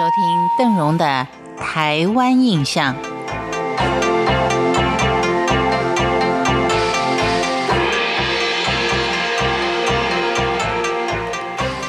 收听邓荣的《台湾印象》。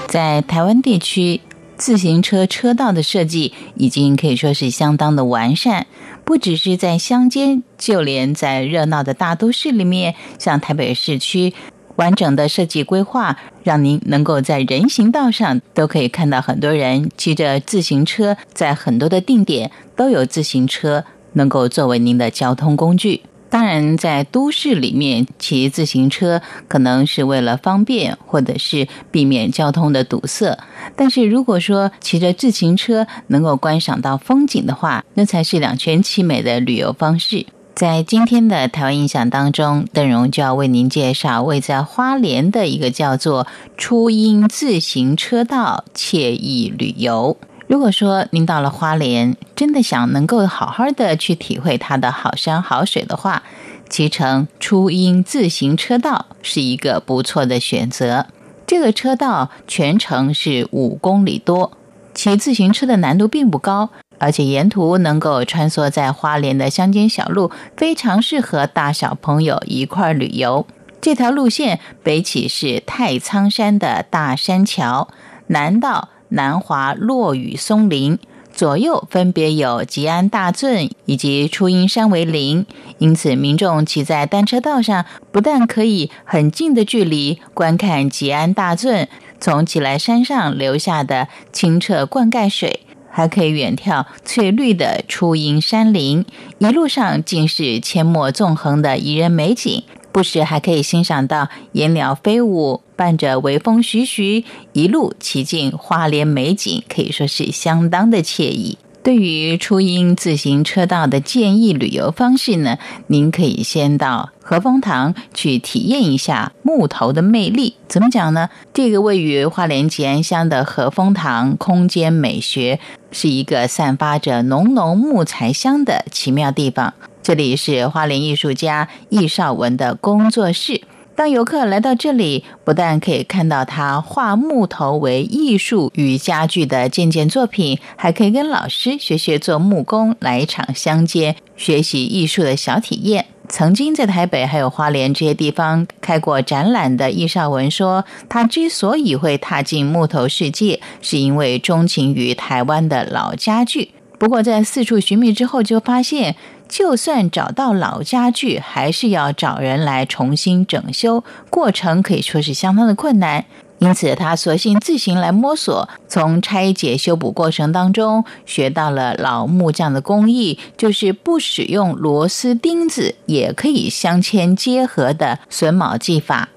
在台湾地区，自行车车道的设计已经可以说是相当的完善，不只是在乡间，就连在热闹的大都市里面，像台北市区。完整的设计规划，让您能够在人行道上都可以看到很多人骑着自行车，在很多的定点都有自行车能够作为您的交通工具。当然，在都市里面骑自行车可能是为了方便，或者是避免交通的堵塞。但是如果说骑着自行车能够观赏到风景的话，那才是两全其美的旅游方式。在今天的台湾印象当中，邓荣就要为您介绍位在花莲的一个叫做初音自行车道惬意旅游。如果说您到了花莲，真的想能够好好的去体会它的好山好水的话，骑乘初音自行车道是一个不错的选择。这个车道全程是五公里多，骑自行车的难度并不高。而且沿途能够穿梭在花莲的乡间小路，非常适合大小朋友一块旅游。这条路线北起是太仓山的大山桥，南到南华落雨松林，左右分别有吉安大圳以及初音山为邻。因此，民众骑在单车道上，不但可以很近的距离观看吉安大圳从吉来山上流下的清澈灌溉水。还可以远眺翠绿的初音山林，一路上尽是阡陌纵横的宜人美景。不时还可以欣赏到野鸟飞舞，伴着微风徐徐，一路骑进花莲美景，可以说是相当的惬意。对于初音自行车道的建议旅游方式呢，您可以先到和风堂去体验一下木头的魅力。怎么讲呢？这个位于花莲吉安乡的和风堂，空间美学是一个散发着浓浓木材香的奇妙地方。这里是花莲艺术家易少文的工作室。当游客来到这里，不但可以看到他画木头为艺术与家具的件件作品，还可以跟老师学学做木工，来一场乡间学习艺术的小体验。曾经在台北还有花莲这些地方开过展览的易少文说，他之所以会踏进木头世界，是因为钟情于台湾的老家具。不过在四处寻觅之后，就发现。就算找到老家具，还是要找人来重新整修，过程可以说是相当的困难。因此，他索性自行来摸索，从拆解修补过程当中学到了老木匠的工艺，就是不使用螺丝钉子也可以镶嵌结合的榫卯技法。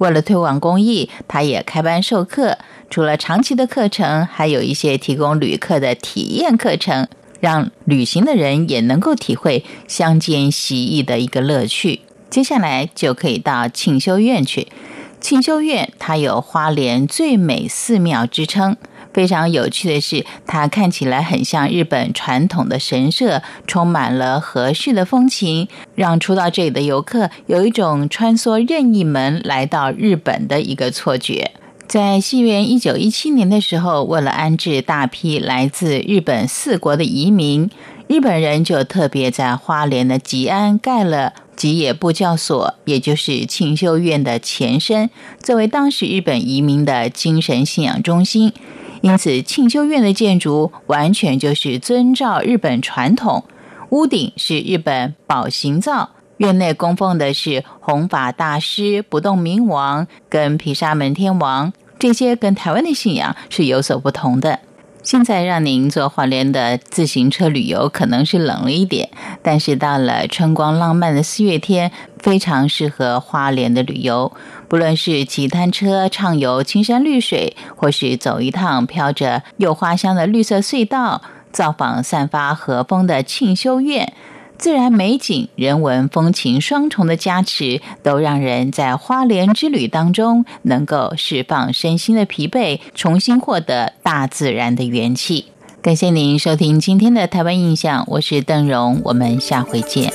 为了推广公益，他也开班授课。除了长期的课程，还有一些提供旅客的体验课程。让旅行的人也能够体会乡间习艺的一个乐趣。接下来就可以到庆修院去。庆修院它有花莲最美寺庙之称。非常有趣的是，它看起来很像日本传统的神社，充满了和式的风情，让初到这里的游客有一种穿梭任意门来到日本的一个错觉。在西元一九一七年的时候，为了安置大批来自日本四国的移民，日本人就特别在花莲的吉安盖了吉野部教所，也就是庆修院的前身，作为当时日本移民的精神信仰中心。因此，庆修院的建筑完全就是遵照日本传统，屋顶是日本宝行造。院内供奉的是弘法大师、不动明王跟毗沙门天王，这些跟台湾的信仰是有所不同的。现在让您坐花莲的自行车旅游可能是冷了一点，但是到了春光浪漫的四月天，非常适合花莲的旅游。不论是骑单车畅游青山绿水，或是走一趟飘着柚花香的绿色隧道，造访散发和风的庆修院。自然美景、人文风情双重的加持，都让人在花莲之旅当中能够释放身心的疲惫，重新获得大自然的元气。感谢您收听今天的台湾印象，我是邓荣，我们下回见。